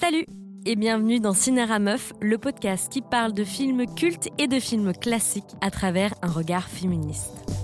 Salut et bienvenue dans Cinéra Meuf, le podcast qui parle de films cultes et de films classiques à travers un regard féministe.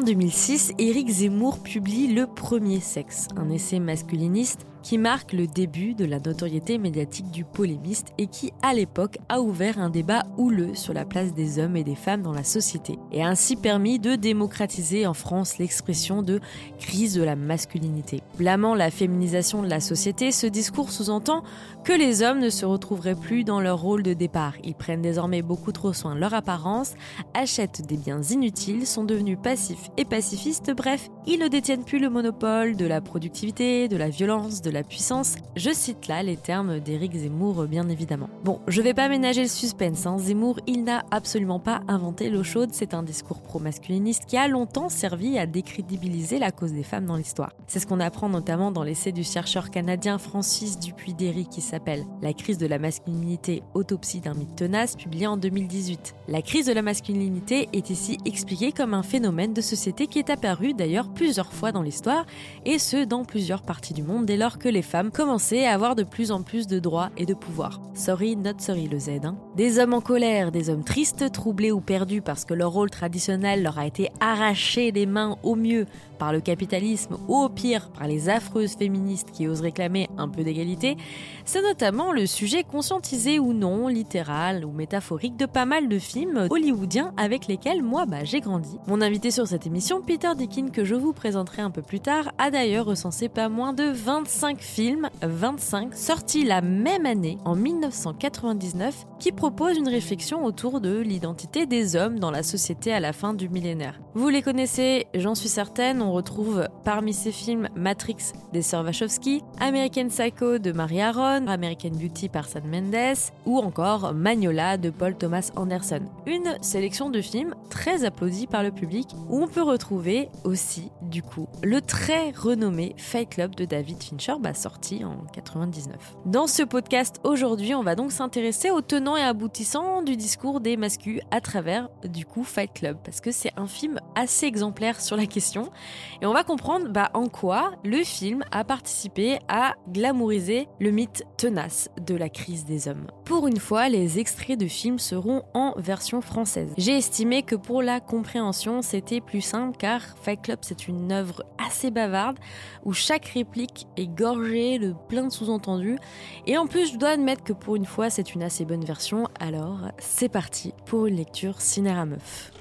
En 2006, Éric Zemmour publie Le Premier Sexe, un essai masculiniste qui marque le début de la notoriété médiatique du polémiste et qui, à l'époque, a ouvert un débat houleux sur la place des hommes et des femmes dans la société, et a ainsi permis de démocratiser en France l'expression de crise de la masculinité. Blâmant la féminisation de la société, ce discours sous-entend que les hommes ne se retrouveraient plus dans leur rôle de départ. Ils prennent désormais beaucoup trop soin de leur apparence, achètent des biens inutiles, sont devenus passifs et pacifistes, bref, ils ne détiennent plus le monopole de la productivité, de la violence, de la puissance. Je cite là les termes d'Éric Zemmour, bien évidemment. Bon, je vais pas ménager le suspense. Hein. Zemmour, il n'a absolument pas inventé l'eau chaude. C'est un discours pro-masculiniste qui a longtemps servi à décrédibiliser la cause des femmes dans l'histoire. C'est ce qu'on apprend notamment dans l'essai du chercheur canadien Francis Dupuy-Derry qui s'appelle La crise de la masculinité, autopsie d'un mythe tenace, publié en 2018. La crise de la masculinité est ici expliquée comme un phénomène de société qui est apparu d'ailleurs plusieurs fois dans l'histoire, et ce dans plusieurs parties du monde dès lors que les femmes commençaient à avoir de plus en plus de droits et de pouvoir. Sorry, not sorry le Z. Hein. Des hommes en colère, des hommes tristes, troublés ou perdus parce que leur rôle traditionnel leur a été arraché des mains au mieux par le capitalisme ou au pire par les affreuses féministes qui osent réclamer un peu d'égalité, c'est notamment le sujet conscientisé ou non, littéral ou métaphorique de pas mal de films hollywoodiens avec lesquels moi bah, j'ai grandi. Mon invité sur cette émission, Peter Dickin, que je vous présenterai un peu plus tard, a d'ailleurs recensé pas moins de 25 films, 25, sortis la même année, en 1999, qui proposent une réflexion autour de l'identité des hommes dans la société à la fin du millénaire. Vous les connaissez, j'en suis certaine, on retrouve parmi ces films Matrix des sœurs Wachowski, American Psycho de Marie American Beauty par Sam Mendes ou encore Magnola de Paul Thomas Anderson. Une sélection de films très applaudie par le public où on peut retrouver aussi, du coup, le très renommé Fight Club de David Fincher, bah, sorti en 99. Dans ce podcast aujourd'hui, on va donc s'intéresser aux tenants et aboutissants du discours des mascus à travers, du coup, Fight Club, parce que c'est un film assez exemplaire sur la question et on va comprendre bah, en quoi le film a participé à glamouriser le mythe tenace de la crise des hommes. Pour une fois, les extraits de films seront en version française. J'ai estimé que pour la compréhension, c'était plus simple car Fight Club c'est une œuvre assez bavarde où chaque réplique est gorgée de plein de sous-entendus et en plus je dois admettre que pour une fois c'est une assez bonne version. Alors c'est parti pour une lecture cinéra meuf.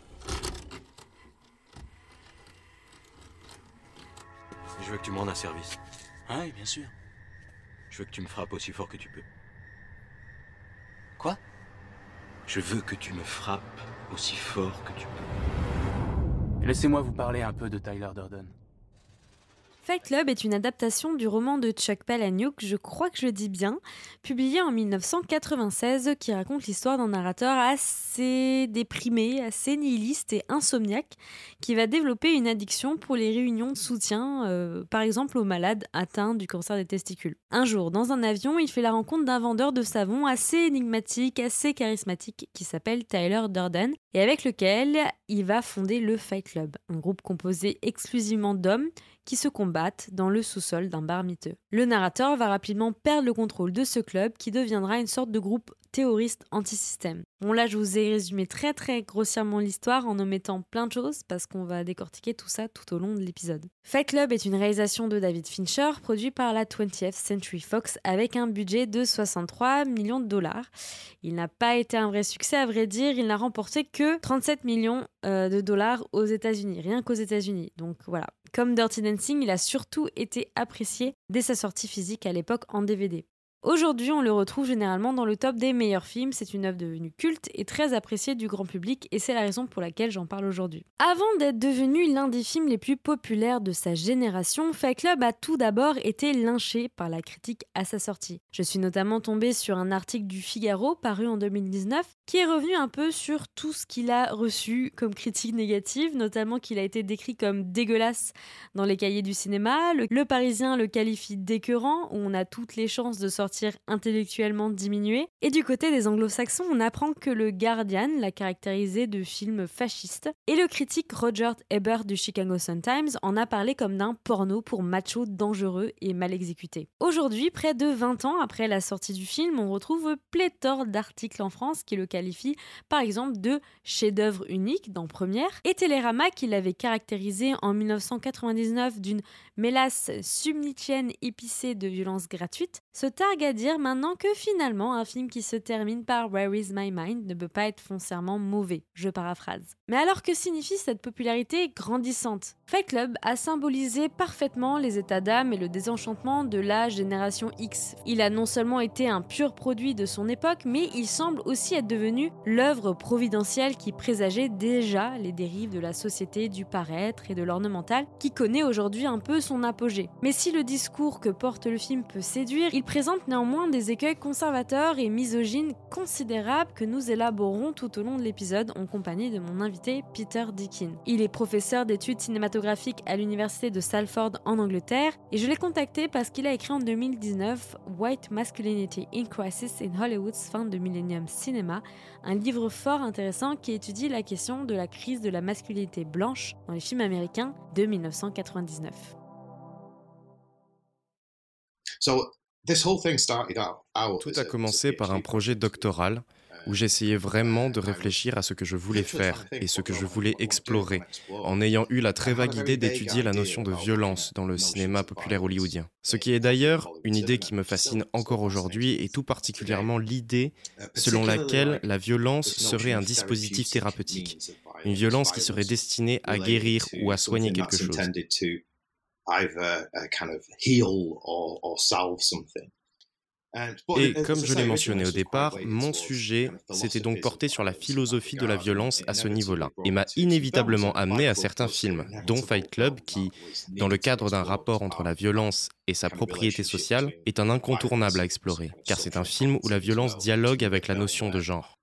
Je veux que tu me rendes un service. Ah oui, bien sûr. Je veux que tu me frappes aussi fort que tu peux. Quoi? Je veux que tu me frappes aussi fort que tu peux. Laissez-moi vous parler un peu de Tyler Durden. Fight Club est une adaptation du roman de Chuck Palahniuk, je crois que je le dis bien, publié en 1996, qui raconte l'histoire d'un narrateur assez déprimé, assez nihiliste et insomniaque, qui va développer une addiction pour les réunions de soutien, euh, par exemple aux malades atteints du cancer des testicules. Un jour, dans un avion, il fait la rencontre d'un vendeur de savon assez énigmatique, assez charismatique, qui s'appelle Tyler Durden, et avec lequel il va fonder le Fight Club, un groupe composé exclusivement d'hommes qui se combattent dans le sous-sol d'un bar miteux. Le narrateur va rapidement perdre le contrôle de ce club qui deviendra une sorte de groupe terroriste anti-système. Bon là je vous ai résumé très très grossièrement l'histoire en omettant plein de choses parce qu'on va décortiquer tout ça tout au long de l'épisode. Fight Club est une réalisation de David Fincher produit par la 20th Century Fox avec un budget de 63 millions de dollars. Il n'a pas été un vrai succès à vrai dire, il n'a remporté que 37 millions euh, de dollars aux États-Unis, rien qu'aux États-Unis. Donc voilà, comme Dirty Dancing, il a surtout été apprécié dès sa sortie physique à l'époque en DVD. Aujourd'hui, on le retrouve généralement dans le top des meilleurs films. C'est une œuvre devenue culte et très appréciée du grand public, et c'est la raison pour laquelle j'en parle aujourd'hui. Avant d'être devenu l'un des films les plus populaires de sa génération, Fight Club a tout d'abord été lynché par la critique à sa sortie. Je suis notamment tombée sur un article du Figaro paru en 2019 qui est revenu un peu sur tout ce qu'il a reçu comme critique négative, notamment qu'il a été décrit comme dégueulasse dans les cahiers du cinéma. Le, le Parisien le qualifie d'écœurant, où on a toutes les chances de sortir intellectuellement diminué. Et du côté des anglo-saxons, on apprend que le Guardian l'a caractérisé de film fasciste. Et le critique Roger Ebert du Chicago Sun-Times en a parlé comme d'un porno pour macho dangereux et mal exécuté. Aujourd'hui, près de 20 ans après la sortie du film, on retrouve pléthore d'articles en France qui le qualifient par exemple de chef-d'œuvre unique dans Première, et Télérama qui l'avait caractérisé en 1999 d'une mélasse subnitienne épicée de violences gratuites, se targue à dire maintenant que finalement un film qui se termine par Where is my mind ne peut pas être foncièrement mauvais, je paraphrase. Mais alors que signifie cette popularité grandissante? Fight Club a symbolisé parfaitement les états d'âme et le désenchantement de la génération X. Il a non seulement été un pur produit de son époque, mais il semble aussi être devenu l'œuvre providentielle qui présageait déjà les dérives de la société du paraître et de l'ornemental, qui connaît aujourd'hui un peu son apogée. Mais si le discours que porte le film peut séduire, il présente néanmoins des écueils conservateurs et misogynes considérables que nous élaborons tout au long de l'épisode en compagnie de mon invité Peter Dickin. Il est professeur d'études cinématographiques à l'université de Salford en Angleterre et je l'ai contacté parce qu'il a écrit en 2019 White Masculinity in Crisis in Hollywood's Fin de Millennium Cinema, un livre fort intéressant qui étudie la question de la crise de la masculinité blanche dans les films américains de 1999. Tout a commencé par un projet doctoral où j'essayais vraiment de réfléchir à ce que je voulais faire et ce que je voulais explorer, en ayant eu la très vague idée d'étudier la notion de violence dans le cinéma populaire hollywoodien. Ce qui est d'ailleurs une idée qui me fascine encore aujourd'hui et tout particulièrement l'idée selon laquelle la violence serait un dispositif thérapeutique, une violence qui serait destinée à guérir ou à soigner quelque chose. Et comme je l'ai mentionné au départ, mon sujet s'était donc porté sur la philosophie de la violence à ce niveau-là, et m'a inévitablement amené à certains films, dont Fight Club, qui, dans le cadre d'un rapport entre la violence et sa propriété sociale, est un incontournable à explorer, car c'est un film où la violence dialogue avec la notion de genre.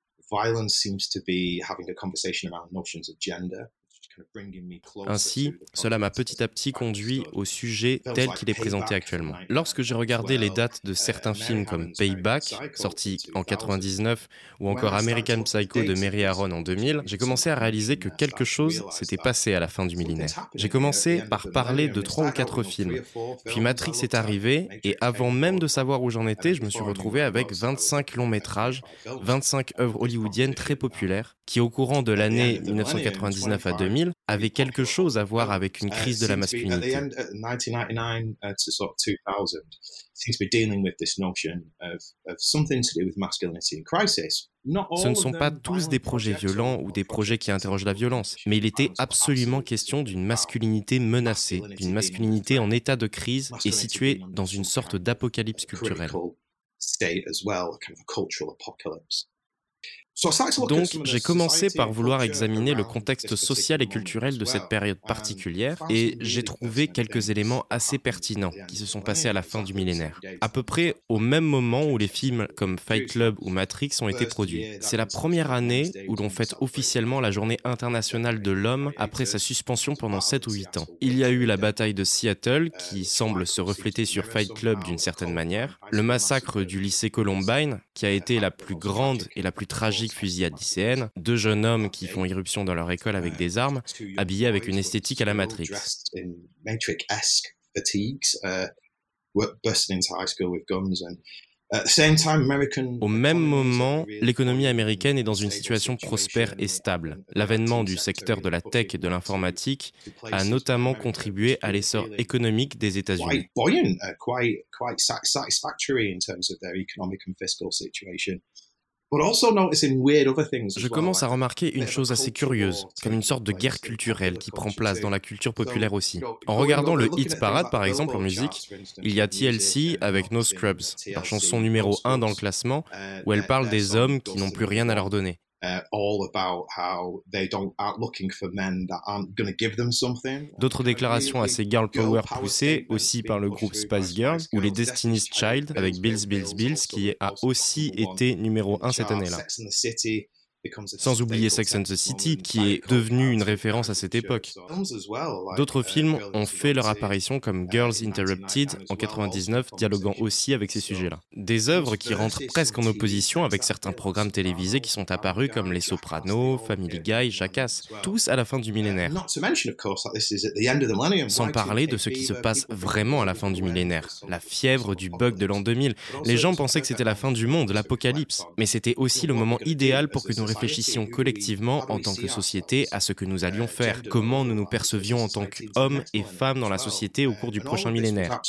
Ainsi, cela m'a petit à petit conduit au sujet tel qu'il est présenté actuellement. Lorsque j'ai regardé les dates de certains films comme Payback, sorti en 99, ou encore American Psycho de Mary Aaron en 2000, j'ai commencé à réaliser que quelque chose s'était passé à la fin du millénaire. J'ai commencé par parler de trois ou quatre films, puis Matrix est arrivé, et avant même de savoir où j'en étais, je me suis retrouvé avec 25 longs métrages, 25 œuvres hollywoodiennes très populaires, qui au courant de l'année 1999 à 2000 avait quelque chose à voir avec une crise de la masculinité. Ce ne sont pas tous des projets violents ou des projets qui interrogent la violence, mais il était absolument question d'une masculinité menacée, d'une masculinité en état de crise et située dans une sorte d'apocalypse culturelle. Donc, j'ai commencé par vouloir examiner le contexte social et culturel de cette période particulière et j'ai trouvé quelques éléments assez pertinents qui se sont passés à la fin du millénaire, à peu près au même moment où les films comme Fight Club ou Matrix ont été produits. C'est la première année où l'on fête officiellement la journée internationale de l'homme après sa suspension pendant 7 ou 8 ans. Il y a eu la bataille de Seattle qui semble se refléter sur Fight Club d'une certaine manière, le massacre du lycée Columbine qui a été la plus grande et la plus tragique fusillade lycéenne, deux jeunes hommes qui font irruption dans leur école avec des armes, habillés avec une esthétique à la Matrix. Au même moment, l'économie américaine est dans une situation prospère et stable. L'avènement du secteur de la tech et de l'informatique a notamment contribué à l'essor économique des États-Unis. Je commence à remarquer une chose assez curieuse, comme une sorte de guerre culturelle qui prend place dans la culture populaire aussi. En regardant le hit parade par exemple en musique, il y a TLC avec No Scrubs, leur chanson numéro 1 dans le classement, où elle parle des hommes qui n'ont plus rien à leur donner. D'autres déclarations assez girl power poussées aussi par le groupe Spice Girls ou les Destiny's Child avec Bills Bills Bills qui a aussi été numéro 1 cette année-là. Sans oublier Sex and the City, qui est devenu une référence à cette époque. D'autres films ont fait leur apparition comme Girls Interrupted en 99, dialoguant aussi avec ces sujets-là. Des œuvres qui rentrent presque en opposition avec certains programmes télévisés qui sont apparus comme Les Sopranos, Family Guy, Jackass, tous à la fin du millénaire. Sans parler de ce qui se passe vraiment à la fin du millénaire, la fièvre du bug de l'an 2000. Les gens pensaient que c'était la fin du monde, l'apocalypse, mais c'était aussi le moment idéal pour que nous réfléchissions collectivement en tant que société à ce que nous allions faire, comment nous nous percevions en tant qu'hommes et femmes dans la société au cours du prochain millénaire.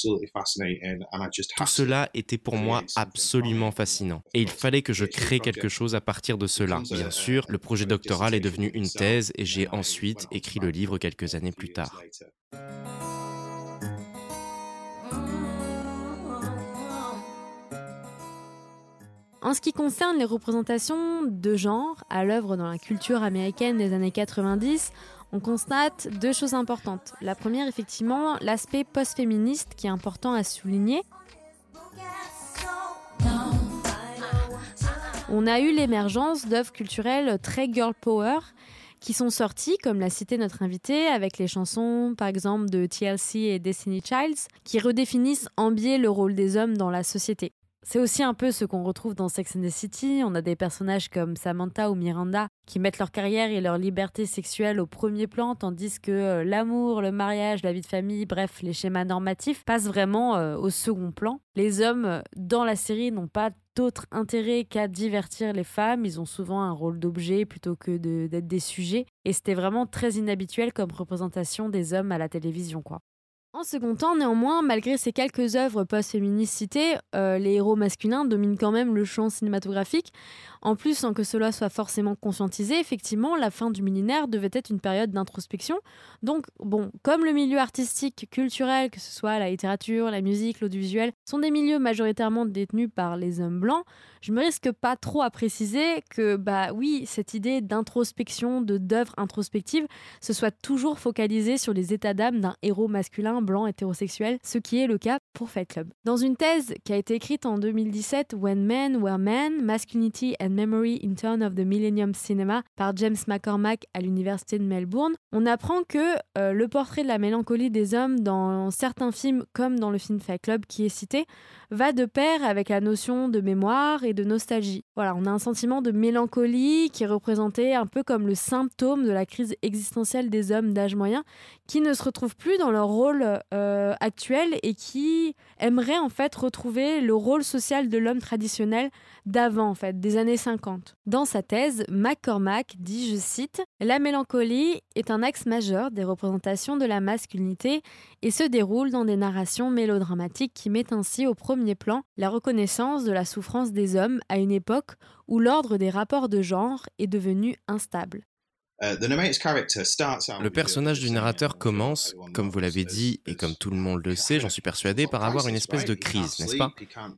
Tout cela était pour moi absolument fascinant. Et il fallait que je crée quelque chose à partir de cela. Bien sûr, le projet doctoral est devenu une thèse et j'ai ensuite écrit le livre quelques années plus tard. En ce qui concerne les représentations de genre à l'œuvre dans la culture américaine des années 90, on constate deux choses importantes. La première, effectivement, l'aspect post-féministe qui est important à souligner. On a eu l'émergence d'œuvres culturelles très girl power qui sont sorties, comme l'a cité notre invité, avec les chansons par exemple de TLC et Destiny Childs, qui redéfinissent en biais le rôle des hommes dans la société. C'est aussi un peu ce qu'on retrouve dans Sex and the City. On a des personnages comme Samantha ou Miranda qui mettent leur carrière et leur liberté sexuelle au premier plan, tandis que euh, l'amour, le mariage, la vie de famille, bref, les schémas normatifs passent vraiment euh, au second plan. Les hommes euh, dans la série n'ont pas d'autre intérêt qu'à divertir les femmes. Ils ont souvent un rôle d'objet plutôt que d'être des sujets. Et c'était vraiment très inhabituel comme représentation des hommes à la télévision, quoi. En second temps, néanmoins, malgré ces quelques œuvres post-féministes citées, euh, les héros masculins dominent quand même le champ cinématographique. En plus, sans que cela soit forcément conscientisé, effectivement, la fin du millénaire devait être une période d'introspection. Donc, bon, comme le milieu artistique, culturel, que ce soit la littérature, la musique, l'audiovisuel, sont des milieux majoritairement détenus par les hommes blancs, je me risque pas trop à préciser que, bah oui, cette idée d'introspection, de d'œuvre introspective, se soit toujours focalisée sur les états d'âme d'un héros masculin blanc hétérosexuel, ce qui est le cas pour Fight Club. Dans une thèse qui a été écrite en 2017, When Men Were Men, Masculinity and Memory in Turn of the Millennium Cinema par James McCormack à l'université de Melbourne, on apprend que euh, le portrait de la mélancolie des hommes dans certains films, comme dans le film Fight Club qui est cité, va de pair avec la notion de mémoire et de nostalgie. Voilà, on a un sentiment de mélancolie qui est représenté un peu comme le symptôme de la crise existentielle des hommes d'âge moyen qui ne se retrouvent plus dans leur rôle euh, actuel et qui aimeraient en fait retrouver le rôle social de l'homme traditionnel d'avant en fait, des années 50. Dans sa thèse, McCormack dit, je cite, La mélancolie est un axe majeur des représentations de la masculinité et se déroule dans des narrations mélodramatiques qui mettent ainsi au premier plan la reconnaissance de la souffrance des hommes à une époque où l'ordre des rapports de genre est devenu instable. Uh, le personnage du narrateur commence, comme vous l'avez dit et comme tout le monde le sait, j'en suis persuadé, par avoir une espèce de crise, n'est-ce pas?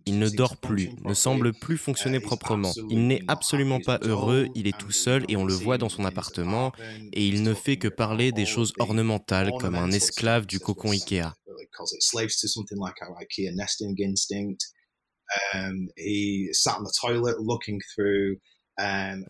Il ne dort plus, ne semble plus fonctionner uh, proprement. Il n'est absolument pas heureux, il est tout seul et on le voit dans son appartement et il ne fait que parler des choses ornementales comme un esclave du cocon Ikea. On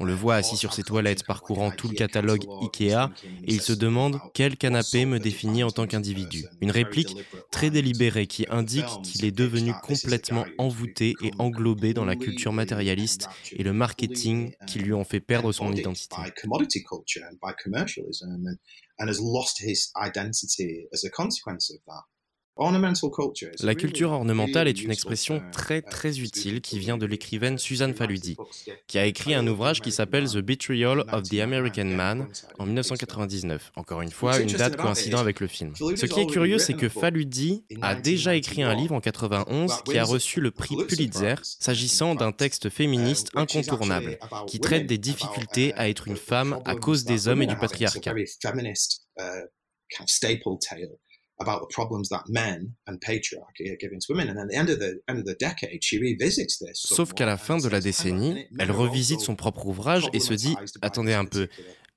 le voit assis sur ses toilettes parcourant tout le catalogue IKEA et il se demande quel canapé me définit en tant qu'individu. Une réplique très délibérée qui indique qu'il est devenu complètement envoûté et englobé dans la culture matérialiste et le marketing qui lui ont fait perdre son identité. La culture ornementale est une expression très très utile qui vient de l'écrivaine Susan Faludi, qui a écrit un ouvrage qui s'appelle The Betrayal of the American Man en 1999. Encore une fois, une date coïncidant avec le film. Ce qui est curieux, c'est que Faludi a déjà écrit un livre en 91 qui a reçu le prix Pulitzer s'agissant d'un texte féministe incontournable qui traite des difficultés à être une femme à cause des hommes et du patriarcat. About the problems that men and patriarchy are giving to women. And at the end of the end of the decade, she revisits this. Sauf qu'à la fin de la décennie, elle revisite son propre ouvrage et se dit attendez un peu,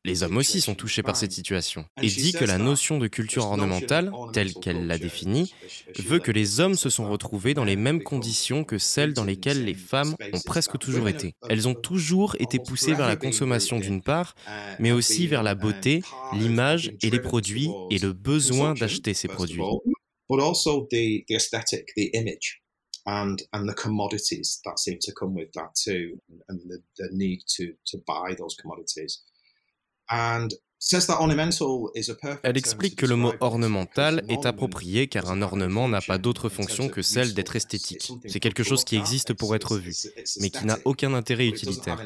les hommes aussi sont touchés par cette situation, et dit que la notion de culture ornementale, telle qu'elle l'a définie, veut que les hommes se sont retrouvés dans les mêmes conditions que celles dans lesquelles les femmes ont presque toujours été. Elles ont toujours été poussées vers la consommation d'une part, mais aussi vers la beauté, l'image et les produits, et le besoin d'acheter ces produits. and and the commodities that seem to come with that too, and the, need to buy those commodities. Elle explique que le mot ornemental est approprié car un ornement n'a pas d'autre fonction que celle d'être esthétique. C'est quelque chose qui existe pour être vu, mais qui n'a aucun intérêt utilitaire.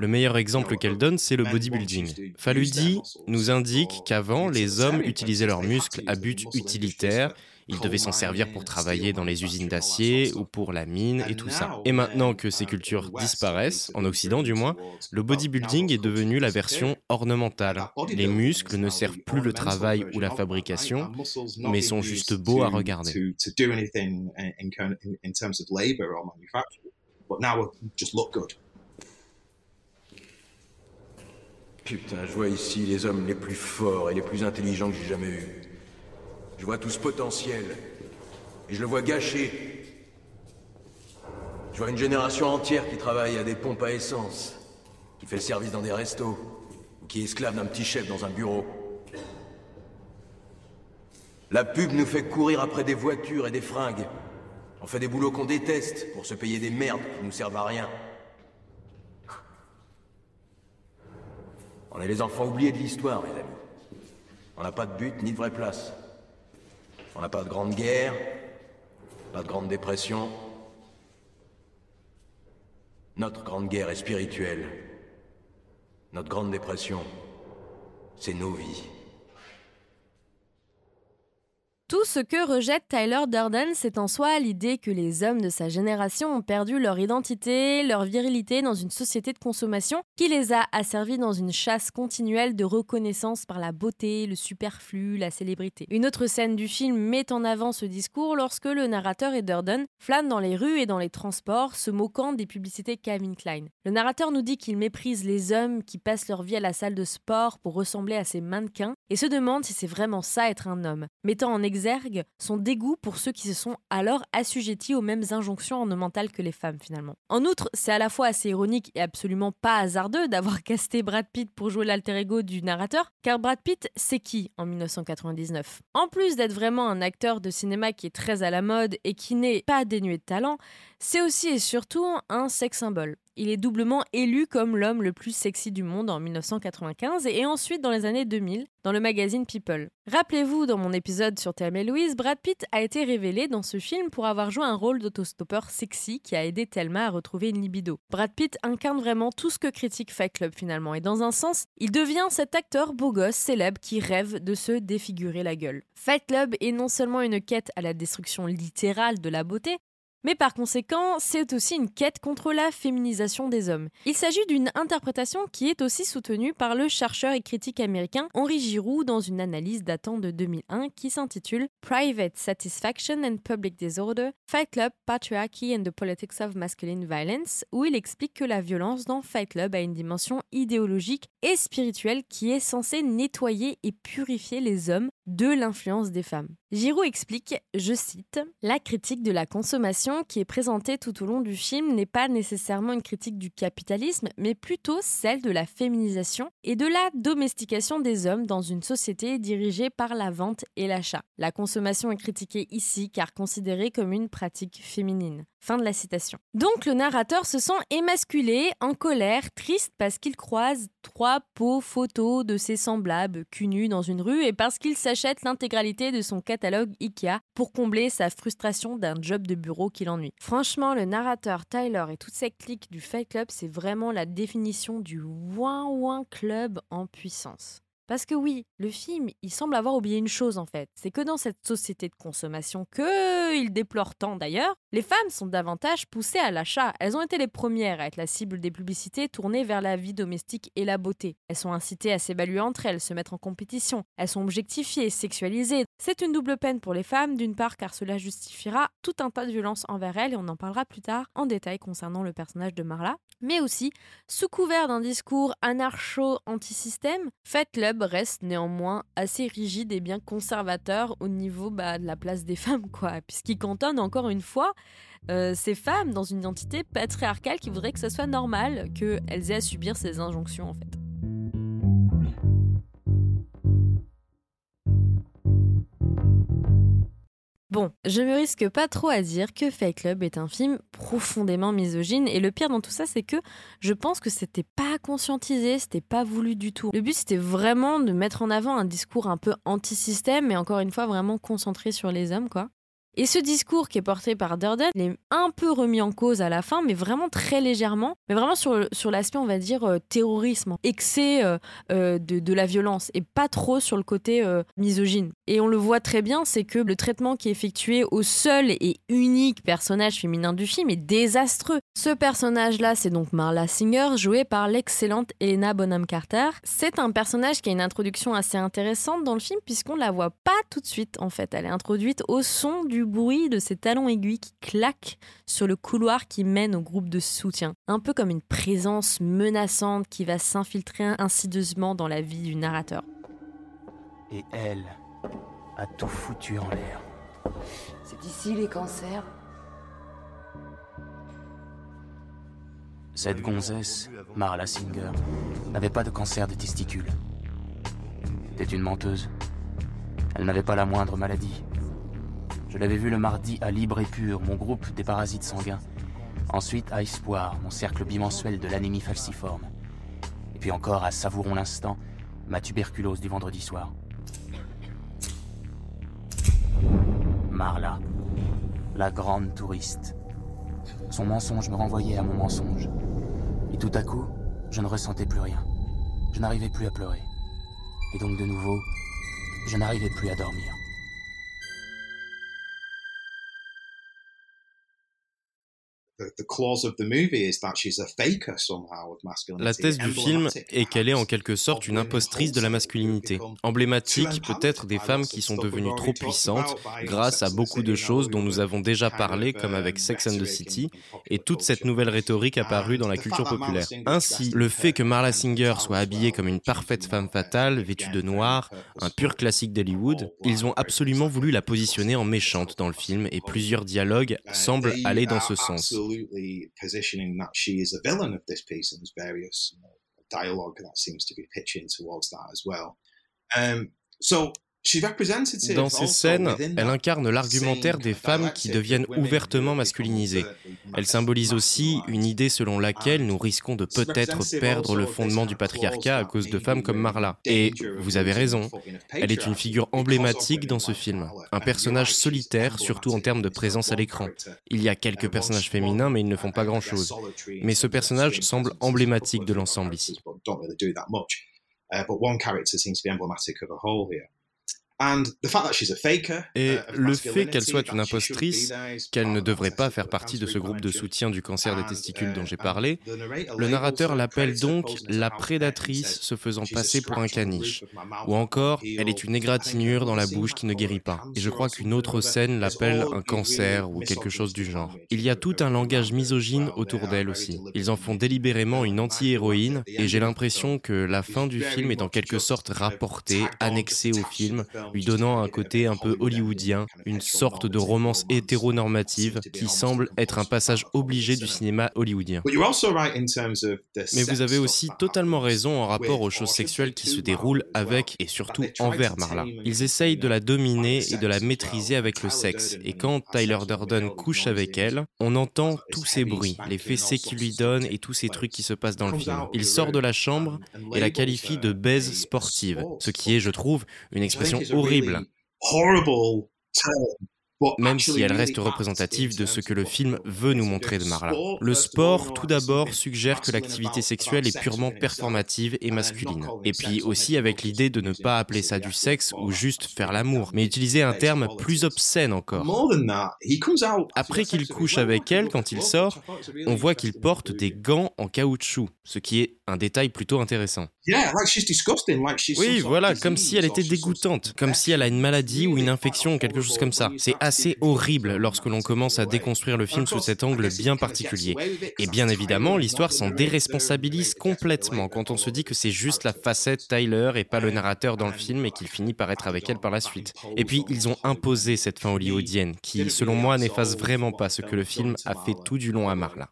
Le meilleur exemple qu'elle donne, c'est le bodybuilding. Faludi nous indique qu'avant, les hommes utilisaient leurs muscles à but utilitaire ils devaient s'en servir pour travailler dans les usines d'acier ou pour la mine et tout ça. Et maintenant que ces cultures disparaissent, en Occident du moins, le bodybuilding est devenu la version ornementale. Les muscles ne servent plus le travail ou la fabrication, mais sont juste beaux à regarder. Putain, je vois ici les hommes les plus forts et les plus intelligents que j'ai jamais eus. Je vois tout ce potentiel. Et je le vois gâché. Je vois une génération entière qui travaille à des pompes à essence, qui fait le service dans des restos, ou qui esclave d'un petit chef dans un bureau. La pub nous fait courir après des voitures et des fringues. On fait des boulots qu'on déteste pour se payer des merdes qui nous servent à rien. On est les enfants oubliés de l'histoire, mes amis. On n'a pas de but ni de vraie place. On n'a pas de grande guerre, pas de grande dépression. Notre grande guerre est spirituelle. Notre grande dépression, c'est nos vies. Tout ce que rejette Tyler Durden, c'est en soi l'idée que les hommes de sa génération ont perdu leur identité, leur virilité dans une société de consommation qui les a asservis dans une chasse continuelle de reconnaissance par la beauté, le superflu, la célébrité. Une autre scène du film met en avant ce discours lorsque le narrateur et Durden flânent dans les rues et dans les transports, se moquant des publicités Calvin Klein. Le narrateur nous dit qu'il méprise les hommes qui passent leur vie à la salle de sport pour ressembler à ces mannequins et se demande si c'est vraiment ça être un homme, mettant son dégoût pour ceux qui se sont alors assujettis aux mêmes injonctions ornementales que les femmes finalement. En outre, c'est à la fois assez ironique et absolument pas hasardeux d'avoir casté Brad Pitt pour jouer l'alter ego du narrateur, car Brad Pitt, c'est qui en 1999 En plus d'être vraiment un acteur de cinéma qui est très à la mode et qui n'est pas dénué de talent, c'est aussi et surtout un sex symbole. Il est doublement élu comme l'homme le plus sexy du monde en 1995 et ensuite dans les années 2000 dans le magazine People. Rappelez-vous, dans mon épisode sur Thelma et Louise, Brad Pitt a été révélé dans ce film pour avoir joué un rôle d'autostoppeur sexy qui a aidé Thelma à retrouver une libido. Brad Pitt incarne vraiment tout ce que critique Fight Club finalement et dans un sens, il devient cet acteur beau gosse célèbre qui rêve de se défigurer la gueule. Fight Club est non seulement une quête à la destruction littérale de la beauté, mais par conséquent, c'est aussi une quête contre la féminisation des hommes. Il s'agit d'une interprétation qui est aussi soutenue par le chercheur et critique américain Henri Giroux dans une analyse datant de 2001 qui s'intitule Private Satisfaction and Public Disorder, Fight Club, Patriarchy and the Politics of Masculine Violence, où il explique que la violence dans Fight Club a une dimension idéologique et spirituelle qui est censée nettoyer et purifier les hommes de l'influence des femmes. Giroux explique, je cite, La critique de la consommation qui est présentée tout au long du film n'est pas nécessairement une critique du capitalisme, mais plutôt celle de la féminisation et de la domestication des hommes dans une société dirigée par la vente et l'achat. La consommation est critiquée ici car considérée comme une pratique féminine. Fin de la citation. Donc le narrateur se sent émasculé, en colère, triste parce qu'il croise trois pots photos de ses semblables cul nus dans une rue et parce qu'il s'achète l'intégralité de son catalogue IKEA pour combler sa frustration d'un job de bureau qui l'ennuie. Franchement, le narrateur Tyler et toute cette clique du Fight Club, c'est vraiment la définition du ouin ouin club en puissance. Parce que oui, le film, il semble avoir oublié une chose en fait, c'est que dans cette société de consommation que il déplore tant d'ailleurs, les femmes sont davantage poussées à l'achat. Elles ont été les premières à être la cible des publicités tournées vers la vie domestique et la beauté. Elles sont incitées à s'évaluer entre elles, se mettre en compétition. Elles sont objectifiées, sexualisées. C'est une double peine pour les femmes, d'une part car cela justifiera tout un tas de violences envers elles et on en parlera plus tard en détail concernant le personnage de Marla, mais aussi sous couvert d'un discours anarcho-antisystème, Fight Club reste néanmoins assez rigide et bien conservateur au niveau bah, de la place des femmes, quoi, puisqu'il cantonne encore une fois euh, ces femmes dans une identité patriarcale qui voudrait que ce soit normal qu'elles aient à subir ces injonctions en fait. Bon, je me risque pas trop à dire que Fake Club est un film profondément misogyne et le pire dans tout ça c'est que je pense que c'était pas conscientisé, c'était pas voulu du tout. Le but c'était vraiment de mettre en avant un discours un peu anti-système mais encore une fois vraiment concentré sur les hommes quoi. Et ce discours qui est porté par Durden il est un peu remis en cause à la fin, mais vraiment très légèrement, mais vraiment sur, sur l'aspect, on va dire, euh, terrorisme, excès euh, euh, de, de, la violence, et pas trop sur le côté misogyne. Et on le voit très bien, c'est que le traitement qui est effectué au seul et unique personnage féminin du film est désastreux. Ce personnage-là, c'est donc Marla Singer, jouée par l'excellente Helena Bonham Carter. C'est un personnage qui a une introduction assez intéressante dans le film, puisqu'on la voit pas tout de suite, en fait. Elle est introduite au son du bruit de ses talons aiguilles qui claquent sur le couloir qui mène au groupe de soutien. Un peu comme une présence menaçante qui va s'infiltrer insidieusement dans la vie du narrateur. Et elle a tout foutu en l'air. C'est ici les cancers Cette gonzesse, Marla Singer, n'avait pas de cancer de testicules. C'était une menteuse. Elle n'avait pas la moindre maladie. Je l'avais vu le mardi à Libre et Pur, mon groupe des parasites sanguins. Ensuite à Espoir, mon cercle bimensuel de l'anémie falciforme. Et puis encore à Savourons l'instant, ma tuberculose du vendredi soir. Marla, la grande touriste. Son mensonge me renvoyait à mon mensonge. Et tout à coup, je ne ressentais plus rien. Je n'arrivais plus à pleurer. Et donc de nouveau, je n'arrivais plus à dormir. La thèse du film est qu'elle est en quelque sorte une impostrice de la masculinité, emblématique peut-être des femmes qui sont devenues trop puissantes grâce à beaucoup de choses dont nous avons déjà parlé, comme avec Sex and the City, et toute cette nouvelle rhétorique apparue dans la culture populaire. Ainsi, le fait que Marla Singer soit habillée comme une parfaite femme fatale, vêtue de noir, un pur classique d'Hollywood, ils ont absolument voulu la positionner en méchante dans le film, et plusieurs dialogues semblent aller dans ce sens. Absolutely positioning that she is a villain of this piece, and there's various you know, dialogue that seems to be pitching towards that as well. Um, so Dans ces scènes, elle incarne l'argumentaire des femmes qui deviennent ouvertement masculinisées. Elle symbolise aussi une idée selon laquelle nous risquons de peut-être perdre le fondement du patriarcat à cause de femmes comme Marla. Et vous avez raison, elle est une figure emblématique dans ce film, un personnage solitaire, surtout en termes de présence à l'écran. Il y a quelques personnages féminins, mais ils ne font pas grand-chose. Mais ce personnage semble emblématique de l'ensemble ici. Et uh, le fait qu'elle soit une impostrice, qu'elle ne devrait pas faire partie de ce groupe de soutien du cancer des testicules dont j'ai uh, parlé, le narrateur l'appelle donc la prédatrice se faisant passer pour un caniche. Ou encore, elle est une égratignure dans la bouche qui ne guérit pas. Et je crois qu'une autre scène l'appelle un cancer ou quelque chose du genre. Il y a tout un langage misogyne autour d'elle aussi. Ils en font délibérément une anti-héroïne et j'ai l'impression que la fin du film est en quelque sorte rapportée, annexée au film lui donnant un côté un peu hollywoodien, une sorte de romance hétéronormative qui semble être un passage obligé du cinéma hollywoodien. Mais vous avez aussi totalement raison en rapport aux choses sexuelles qui se déroulent avec et surtout envers Marla. Ils essayent de la dominer et de la maîtriser avec le sexe, et quand Tyler Durden couche avec elle, on entend tous ces bruits, les fessées qu'il lui donne et tous ces trucs qui se passent dans le film. Il sort de la chambre et la qualifie de baise sportive, ce qui est, je trouve, une expression horrible même si elle reste représentative de ce que le film veut nous montrer de Marla. Le sport, tout d'abord, suggère que l'activité sexuelle est purement performative et masculine. Et puis aussi avec l'idée de ne pas appeler ça du sexe ou juste faire l'amour, mais utiliser un terme plus obscène encore. Après qu'il couche avec elle, quand il sort, on voit qu'il porte des gants en caoutchouc, ce qui est un détail plutôt intéressant. Oui, voilà, comme si elle était dégoûtante, comme si elle a une maladie ou une infection ou quelque chose comme ça. C'est assez horrible lorsque l'on commence à déconstruire le film sous cet angle bien particulier. Et bien évidemment, l'histoire s'en déresponsabilise complètement quand on se dit que c'est juste la facette Tyler et pas le narrateur dans le film et qu'il finit par être avec elle par la suite. Et puis, ils ont imposé cette fin hollywoodienne qui, selon moi, n'efface vraiment pas ce que le film a fait tout du long à Marla.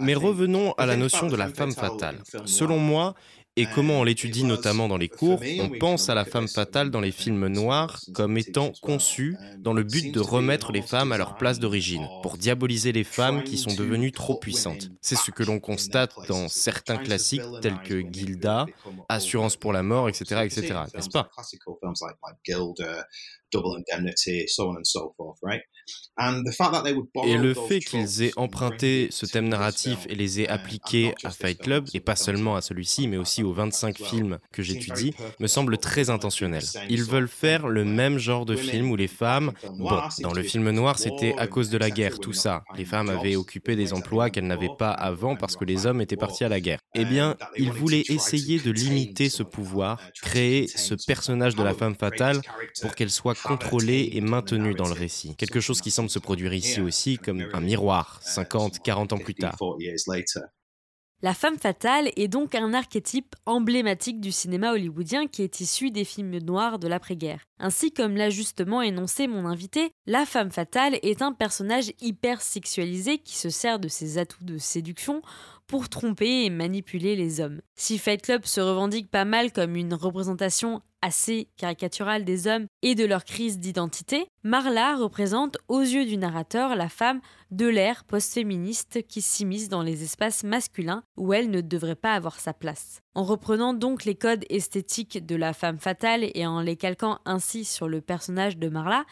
Mais revenons à la notion de la femme fatale. Selon moi, et comment on l'étudie notamment dans les cours, on pense à la femme fatale dans les films noirs comme étant conçue dans le but de remettre les femmes à leur place d'origine, pour diaboliser les femmes qui sont devenues trop puissantes. C'est ce que l'on constate dans certains classiques tels que Gilda, Assurance pour la mort, etc., etc. N'est-ce pas? Et le fait qu'ils aient emprunté ce thème narratif et les aient appliqués à Fight Club, et pas seulement à celui-ci, mais aussi aux 25 films que j'étudie, me semble très intentionnel. Ils veulent faire le même genre de film où les femmes, bon, dans le film noir, c'était à cause de la guerre, tout ça. Les femmes avaient occupé des emplois qu'elles n'avaient pas avant parce que les hommes étaient partis à la guerre. Eh bien, ils voulaient essayer de limiter ce pouvoir, créer ce personnage de la femme fatale pour qu'elle soit contrôlée et maintenue dans le récit. Quelque chose qui semble se produire ici aussi comme un miroir, 50, 40 ans plus tard. La femme fatale est donc un archétype emblématique du cinéma hollywoodien qui est issu des films noirs de l'après-guerre. Ainsi comme l'a justement énoncé mon invité, la femme fatale est un personnage hyper sexualisé qui se sert de ses atouts de séduction pour tromper et manipuler les hommes. Si Fight Club se revendique pas mal comme une représentation assez caricaturale des hommes et de leur crise d'identité, Marla représente aux yeux du narrateur la femme de l'ère post-féministe qui s'immisce dans les espaces masculins où elle ne devrait pas avoir sa place. En reprenant donc les codes esthétiques de la femme fatale et en les calquant ainsi sur le personnage de Marla,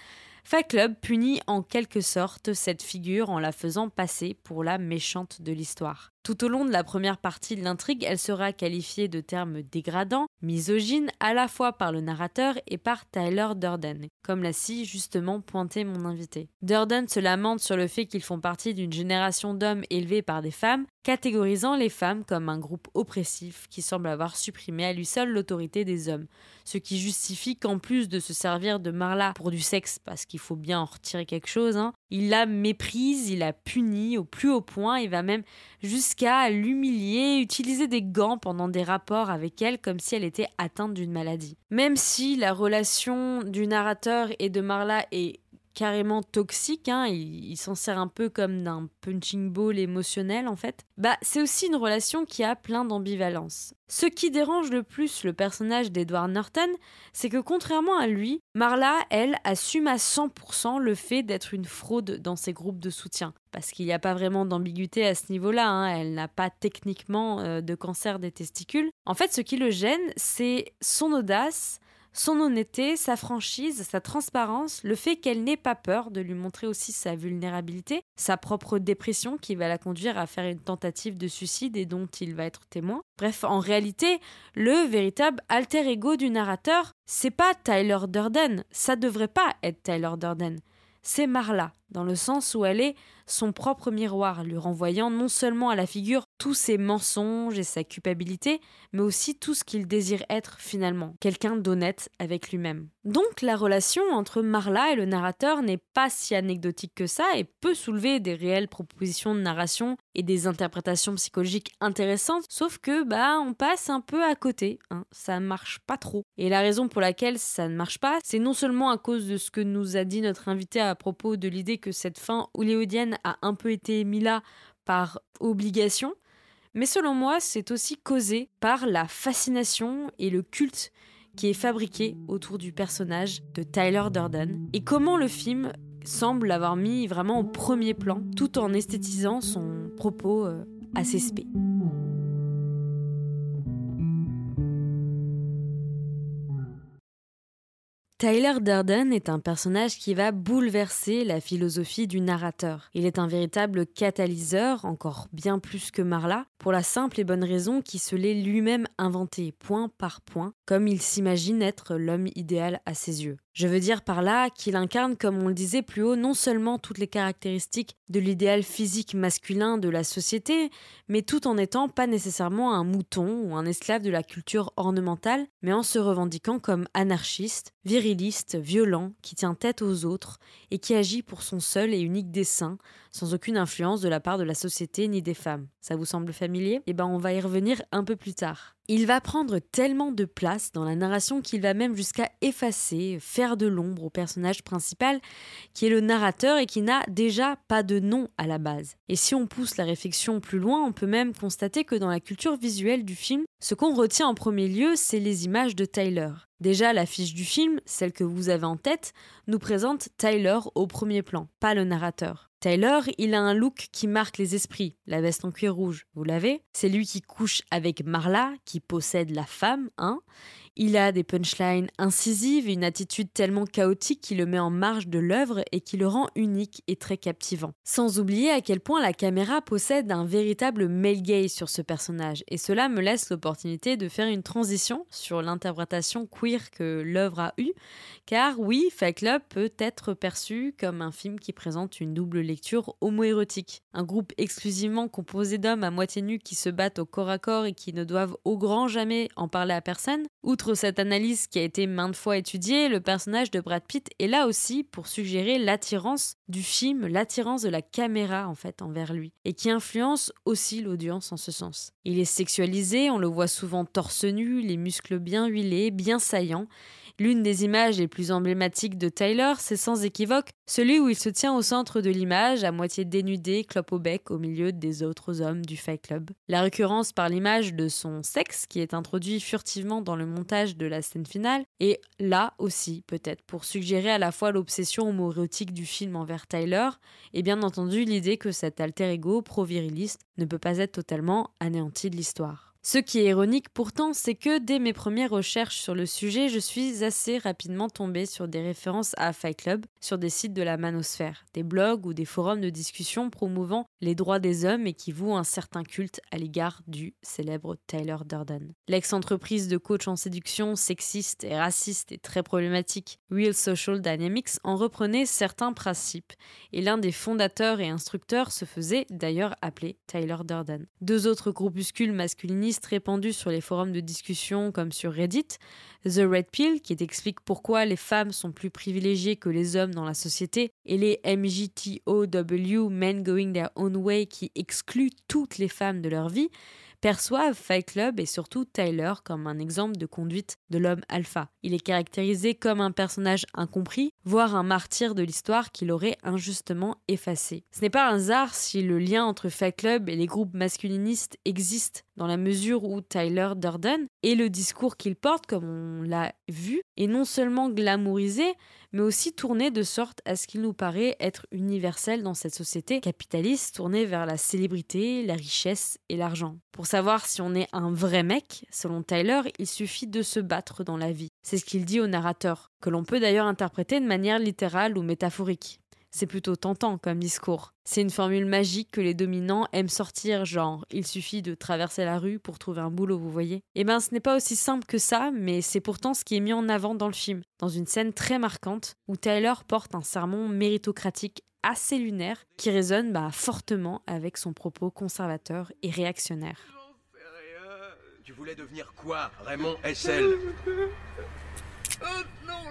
Fight Club punit en quelque sorte cette figure en la faisant passer pour la méchante de l'histoire. Tout au long de la première partie de l'intrigue, elle sera qualifiée de termes dégradants, misogynes, à la fois par le narrateur et par Tyler Durden, comme l'a si justement pointé mon invité. Durden se lamente sur le fait qu'ils font partie d'une génération d'hommes élevés par des femmes, catégorisant les femmes comme un groupe oppressif qui semble avoir supprimé à lui seul l'autorité des hommes, ce qui justifie qu'en plus de se servir de Marla pour du sexe, parce qu'il faut bien en retirer quelque chose, hein, il la méprise, il la punit au plus haut point, il va même jusqu'à l'humilier, utiliser des gants pendant des rapports avec elle comme si elle était atteinte d'une maladie. Même si la relation du narrateur et de Marla est carrément toxique, hein, il, s'en sert un peu comme d'un punching ball émotionnel en fait, bah c'est aussi une relation qui a plein d'ambivalence. Ce qui dérange le plus le personnage d'Edward Norton, c'est que contrairement à lui, Marla, elle, assume à 100% le fait d'être une fraude dans ses groupes de soutien. Parce qu'il n'y a pas vraiment d'ambiguïté à ce niveau-là, hein. elle n'a pas techniquement euh, de cancer des testicules. En fait, ce qui le gêne, c'est son audace, son honnêteté, sa franchise, sa transparence, le fait qu'elle n'ait pas peur de lui montrer aussi sa vulnérabilité, sa propre dépression qui va la conduire à faire une tentative de suicide et dont il va être témoin. Bref, en réalité, le véritable alter ego du narrateur, c'est pas Tyler Durden, ça devrait pas être Tyler Durden, c'est Marla. Dans le sens où elle est son propre miroir, lui renvoyant non seulement à la figure tous ses mensonges et sa culpabilité, mais aussi tout ce qu'il désire être finalement, quelqu'un d'honnête avec lui-même. Donc la relation entre Marla et le narrateur n'est pas si anecdotique que ça et peut soulever des réelles propositions de narration et des interprétations psychologiques intéressantes, sauf que bah on passe un peu à côté, hein. ça marche pas trop. Et la raison pour laquelle ça ne marche pas, c'est non seulement à cause de ce que nous a dit notre invité à propos de l'idée que cette fin hollywoodienne a un peu été mise là par obligation, mais selon moi, c'est aussi causé par la fascination et le culte qui est fabriqué autour du personnage de Tyler Durden et comment le film semble l'avoir mis vraiment au premier plan tout en esthétisant son propos euh, assez spé. Tyler Durden est un personnage qui va bouleverser la philosophie du narrateur. Il est un véritable catalyseur, encore bien plus que Marla, pour la simple et bonne raison qu'il se l'est lui-même inventé, point par point, comme il s'imagine être l'homme idéal à ses yeux. Je veux dire par là qu'il incarne, comme on le disait plus haut, non seulement toutes les caractéristiques de l'idéal physique masculin de la société, mais tout en étant pas nécessairement un mouton ou un esclave de la culture ornementale, mais en se revendiquant comme anarchiste, viriliste, violent, qui tient tête aux autres et qui agit pour son seul et unique dessein, sans aucune influence de la part de la société ni des femmes. Ça vous semble familier? Eh ben on va y revenir un peu plus tard. Il va prendre tellement de place dans la narration qu'il va même jusqu'à effacer, faire de l'ombre au personnage principal, qui est le narrateur et qui n'a déjà pas de nom à la base. Et si on pousse la réflexion plus loin, on peut même constater que dans la culture visuelle du film, ce qu'on retient en premier lieu, c'est les images de Tyler. Déjà, l'affiche du film, celle que vous avez en tête, nous présente Tyler au premier plan, pas le narrateur. Tyler, il a un look qui marque les esprits, la veste en cuir rouge, vous l'avez C'est lui qui couche avec Marla, qui possède la femme, hein il a des punchlines incisives et une attitude tellement chaotique qui le met en marge de l'œuvre et qui le rend unique et très captivant. Sans oublier à quel point la caméra possède un véritable male gaze sur ce personnage, et cela me laisse l'opportunité de faire une transition sur l'interprétation queer que l'œuvre a eue, car oui, Fight Club peut être perçu comme un film qui présente une double lecture homoérotique. Un groupe exclusivement composé d'hommes à moitié nus qui se battent au corps à corps et qui ne doivent au grand jamais en parler à personne, cette analyse qui a été maintes fois étudiée, le personnage de Brad Pitt est là aussi pour suggérer l'attirance du film, l'attirance de la caméra en fait envers lui, et qui influence aussi l'audience en ce sens. Il est sexualisé, on le voit souvent torse nu, les muscles bien huilés, bien saillants, L'une des images les plus emblématiques de Tyler, c'est sans équivoque celui où il se tient au centre de l'image, à moitié dénudé, clope au bec, au milieu des autres hommes du Fight Club. La récurrence par l'image de son sexe, qui est introduit furtivement dans le montage de la scène finale, est là aussi, peut-être, pour suggérer à la fois l'obsession homoérotique du film envers Tyler, et bien entendu l'idée que cet alter ego pro-viriliste ne peut pas être totalement anéanti de l'histoire. Ce qui est ironique pourtant, c'est que dès mes premières recherches sur le sujet, je suis assez rapidement tombée sur des références à Fight Club sur des sites de la manosphère, des blogs ou des forums de discussion promouvant les droits des hommes et qui vouent un certain culte à l'égard du célèbre Tyler Durden. L'ex-entreprise de coach en séduction sexiste et raciste et très problématique Real Social Dynamics en reprenait certains principes et l'un des fondateurs et instructeurs se faisait d'ailleurs appeler Tyler Durden. Deux autres groupuscules masculinistes répandus sur les forums de discussion comme sur Reddit, The Red Pill qui explique pourquoi les femmes sont plus privilégiées que les hommes dans la société, et les MGTOW, Men Going Their Own Way, qui excluent toutes les femmes de leur vie, perçoivent Fight Club et surtout Tyler comme un exemple de conduite de l'homme alpha. Il est caractérisé comme un personnage incompris, voire un martyr de l'histoire qu'il aurait injustement effacé. Ce n'est pas un hasard si le lien entre Fight Club et les groupes masculinistes existe, dans la mesure où Tyler Durden et le discours qu'il porte, comme on l'a vu, est non seulement glamourisé, mais aussi tourné de sorte à ce qu'il nous paraît être universel dans cette société capitaliste tournée vers la célébrité, la richesse et l'argent. Pour savoir si on est un vrai mec, selon Tyler, il suffit de se battre dans la vie. C'est ce qu'il dit au narrateur, que l'on peut d'ailleurs interpréter de manière littérale ou métaphorique. C'est plutôt tentant comme discours. C'est une formule magique que les dominants aiment sortir, genre il suffit de traverser la rue pour trouver un boulot, vous voyez Eh ben ce n'est pas aussi simple que ça, mais c'est pourtant ce qui est mis en avant dans le film, dans une scène très marquante où Tyler porte un sermon méritocratique assez lunaire qui résonne bah, fortement avec son propos conservateur et réactionnaire. Tu voulais devenir quoi, Raymond SL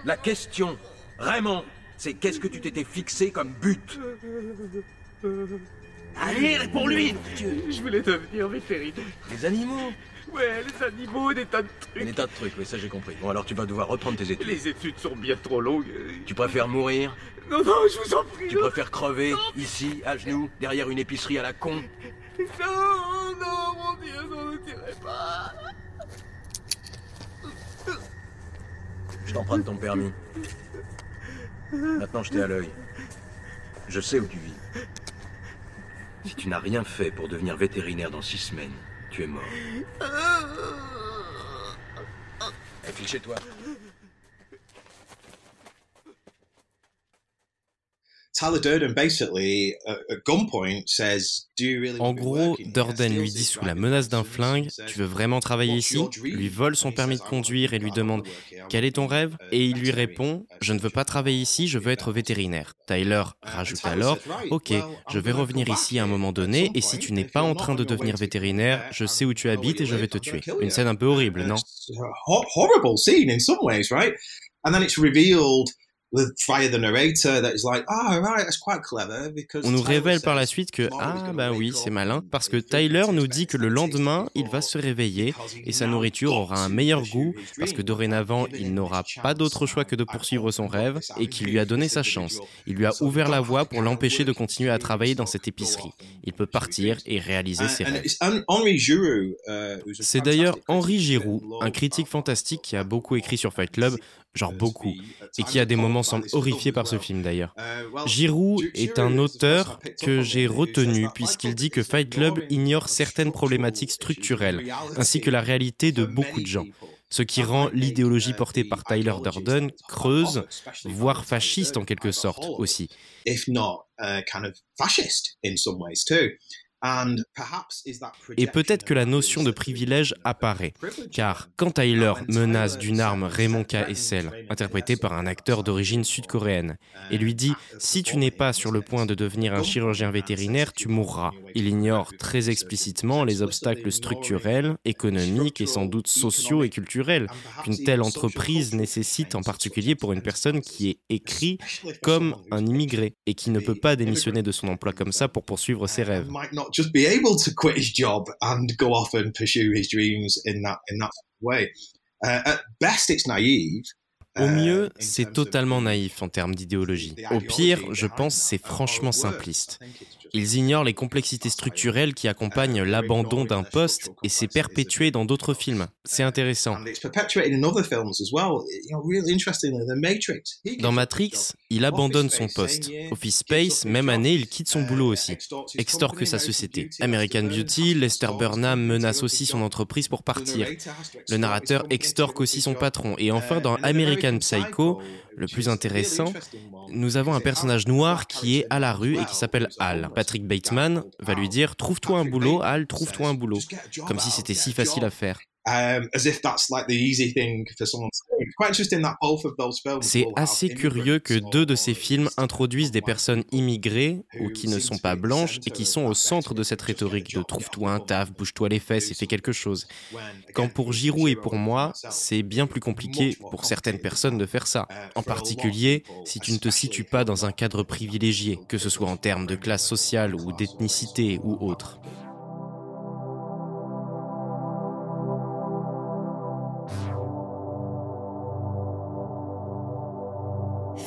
La question, Raymond, c'est qu'est-ce que tu t'étais fixé comme but Allez, réponds-lui Je voulais devenir vétérinaire. Les animaux Ouais, les animaux, des tas de trucs. Des tas de trucs, oui, ça j'ai compris. Bon, alors tu vas devoir reprendre tes études. Les études sont bien trop longues. Tu préfères mourir Non, non, je vous en prie. Tu préfères crever, ici, à genoux, derrière une épicerie à la con Non, non, mon Dieu, non, ne tirez pas. Je t'emprunte ton permis. Maintenant, je t'ai à l'œil. Je sais où tu vis. Si tu n'as rien fait pour devenir vétérinaire dans six semaines, tu es mort. File chez toi. En gros, Durden lui dit sous la menace d'un flingue Tu veux vraiment travailler ici lui vole son permis de conduire et lui demande Quel est ton rêve Et il lui répond Je ne veux pas travailler ici, je veux être vétérinaire. Tyler rajoute alors Ok, je vais revenir ici à un moment donné et si tu n'es pas en train de devenir vétérinaire, je sais où tu habites et je vais te tuer. Une scène un peu horrible, non? On nous révèle par la suite que ah bah oui c'est malin parce que Tyler nous dit que le lendemain il va se réveiller et sa nourriture aura un meilleur goût parce que dorénavant il n'aura pas d'autre choix que de poursuivre son rêve et qu'il lui a donné sa chance. Il lui a ouvert la voie pour l'empêcher de continuer à travailler dans cette épicerie. Il peut partir et réaliser ses rêves. Uh, c'est d'ailleurs Henri Giroux, un critique fantastique qui a beaucoup écrit sur Fight Club, genre beaucoup, et qui a des moments semble horrifié par ce film d'ailleurs. Giroud est un auteur que j'ai retenu puisqu'il dit que Fight Club ignore certaines problématiques structurelles, ainsi que la réalité de beaucoup de gens. ce qui rend l'idéologie portée par Tyler Durden creuse, voire fasciste en quelque sorte aussi. Et peut-être que la notion de privilège apparaît, car quand Tyler menace d'une arme Raymond K. Essel, interprété par un acteur d'origine sud-coréenne, et lui dit Si tu n'es pas sur le point de devenir un chirurgien vétérinaire, tu mourras. Il ignore très explicitement les obstacles structurels, économiques et sans doute sociaux et culturels qu'une telle entreprise nécessite, en particulier pour une personne qui est écrit comme un immigré et qui ne peut pas démissionner de son emploi comme ça pour poursuivre ses rêves just be able to quit his job and go off and pursue his dreams in that in that way. Uh, at best, it's naive. Au mieux, c'est totalement naïf en termes d'idéologie. Au pire, je pense c'est franchement simpliste. Ils ignorent les complexités structurelles qui accompagnent l'abandon d'un poste et c'est perpétué dans d'autres films. C'est intéressant. Dans Matrix, il abandonne son poste. Office Space, même année, il quitte son boulot aussi. Extorque sa société. American Beauty, Lester Burnham menace aussi son entreprise pour partir. Le narrateur extorque aussi son patron. Et enfin, dans American Psycho, le plus intéressant, nous avons un personnage noir qui est à la rue et qui s'appelle Al. Patrick Bateman va lui dire Trouve-toi un boulot, Al, trouve-toi un boulot. Comme si c'était si facile à faire. C'est assez curieux que deux de ces films introduisent des personnes immigrées ou qui ne sont pas blanches et qui sont au centre de cette rhétorique de trouve-toi un taf, bouge-toi les fesses et fais quelque chose. Quand pour Giroud et pour moi, c'est bien plus compliqué pour certaines personnes de faire ça. En particulier, si tu ne te situes pas dans un cadre privilégié, que ce soit en termes de classe sociale ou d'ethnicité ou autre.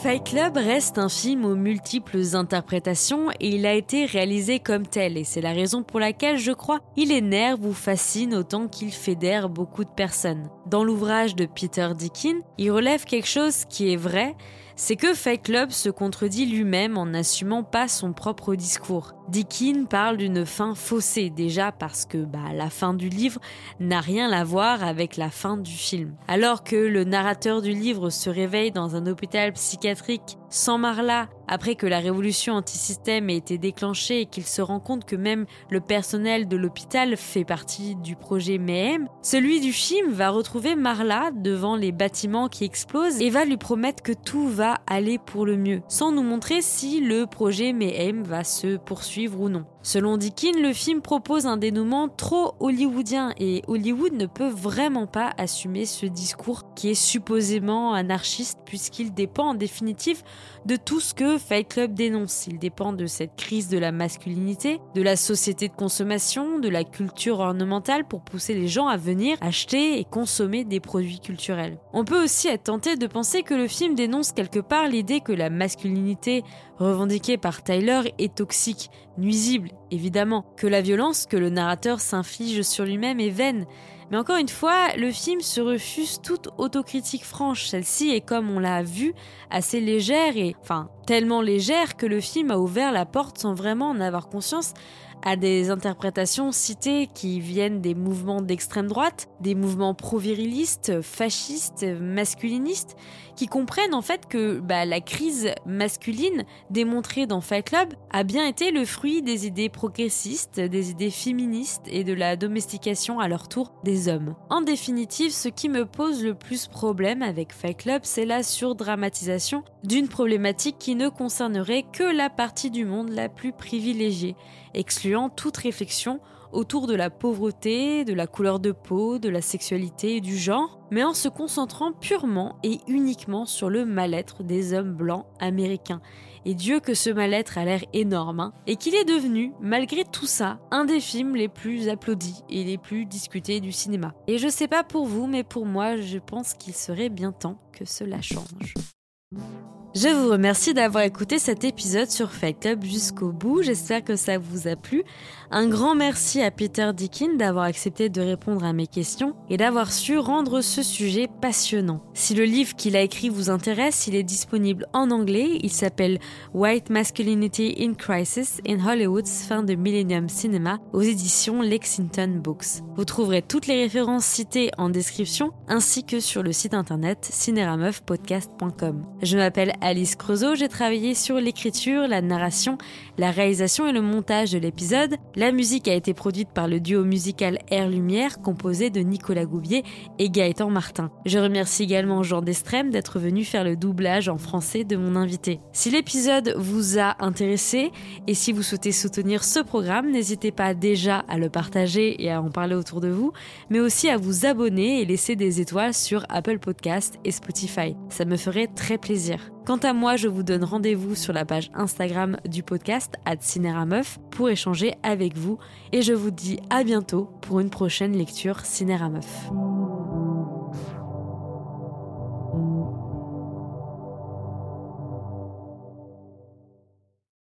Fight Club reste un film aux multiples interprétations et il a été réalisé comme tel et c'est la raison pour laquelle je crois il énerve ou fascine autant qu'il fédère beaucoup de personnes. Dans l'ouvrage de Peter Dickin, il relève quelque chose qui est vrai, c'est que Fight Club se contredit lui-même en n'assumant pas son propre discours. Dickin parle d'une fin faussée, déjà parce que bah, la fin du livre n'a rien à voir avec la fin du film. Alors que le narrateur du livre se réveille dans un hôpital psychiatrique sans Marla, après que la révolution anti-système ait été déclenchée et qu'il se rend compte que même le personnel de l'hôpital fait partie du projet Mayhem, celui du film va retrouver Marla devant les bâtiments qui explosent et va lui promettre que tout va aller pour le mieux, sans nous montrer si le projet Mayhem va se poursuivre ou non. Selon Dickin, le film propose un dénouement trop hollywoodien et Hollywood ne peut vraiment pas assumer ce discours qui est supposément anarchiste puisqu'il dépend en définitive de tout ce que Fight Club dénonce. Il dépend de cette crise de la masculinité, de la société de consommation, de la culture ornementale pour pousser les gens à venir acheter et consommer des produits culturels. On peut aussi être tenté de penser que le film dénonce quelque part l'idée que la masculinité revendiquée par Tyler est toxique, nuisible, évidemment, que la violence que le narrateur s'inflige sur lui-même est vaine. Mais encore une fois, le film se refuse toute autocritique franche. Celle-ci est, comme on l'a vu, assez légère et, enfin, tellement légère que le film a ouvert la porte sans vraiment en avoir conscience à des interprétations citées qui viennent des mouvements d'extrême droite, des mouvements pro-virilistes, fascistes, masculinistes, qui comprennent en fait que bah, la crise masculine démontrée dans Fight Club a bien été le fruit des idées progressistes, des idées féministes et de la domestication à leur tour des hommes. En définitive, ce qui me pose le plus problème avec Fight Club, c'est la surdramatisation d'une problématique qui ne concernerait que la partie du monde la plus privilégiée, excluant toute réflexion autour de la pauvreté, de la couleur de peau, de la sexualité et du genre, mais en se concentrant purement et uniquement sur le mal-être des hommes blancs américains. Et Dieu que ce mal-être a l'air énorme, hein, et qu'il est devenu, malgré tout ça, un des films les plus applaudis et les plus discutés du cinéma. Et je sais pas pour vous, mais pour moi, je pense qu'il serait bien temps que cela change. Je vous remercie d'avoir écouté cet épisode sur Fight Club jusqu'au bout. J'espère que ça vous a plu. Un grand merci à Peter Dickin d'avoir accepté de répondre à mes questions et d'avoir su rendre ce sujet passionnant. Si le livre qu'il a écrit vous intéresse, il est disponible en anglais. Il s'appelle White Masculinity in Crisis in Hollywood's fin de Millennium Cinema aux éditions Lexington Books. Vous trouverez toutes les références citées en description ainsi que sur le site internet cinerameufpodcast.com. Je m'appelle Alice Creusot, j'ai travaillé sur l'écriture, la narration, la réalisation et le montage de l'épisode. La musique a été produite par le duo musical Air Lumière composé de Nicolas Goubier et Gaëtan Martin. Je remercie également Jean Destrem d'être venu faire le doublage en français de mon invité. Si l'épisode vous a intéressé et si vous souhaitez soutenir ce programme, n'hésitez pas déjà à le partager et à en parler autour de vous, mais aussi à vous abonner et laisser des étoiles sur Apple Podcast et Spotify. Ça me ferait très plaisir. Quant à moi, je vous donne rendez-vous sur la page Instagram du podcast Cinérameuf pour échanger avec vous et je vous dis à bientôt pour une prochaine lecture Cinérameuf.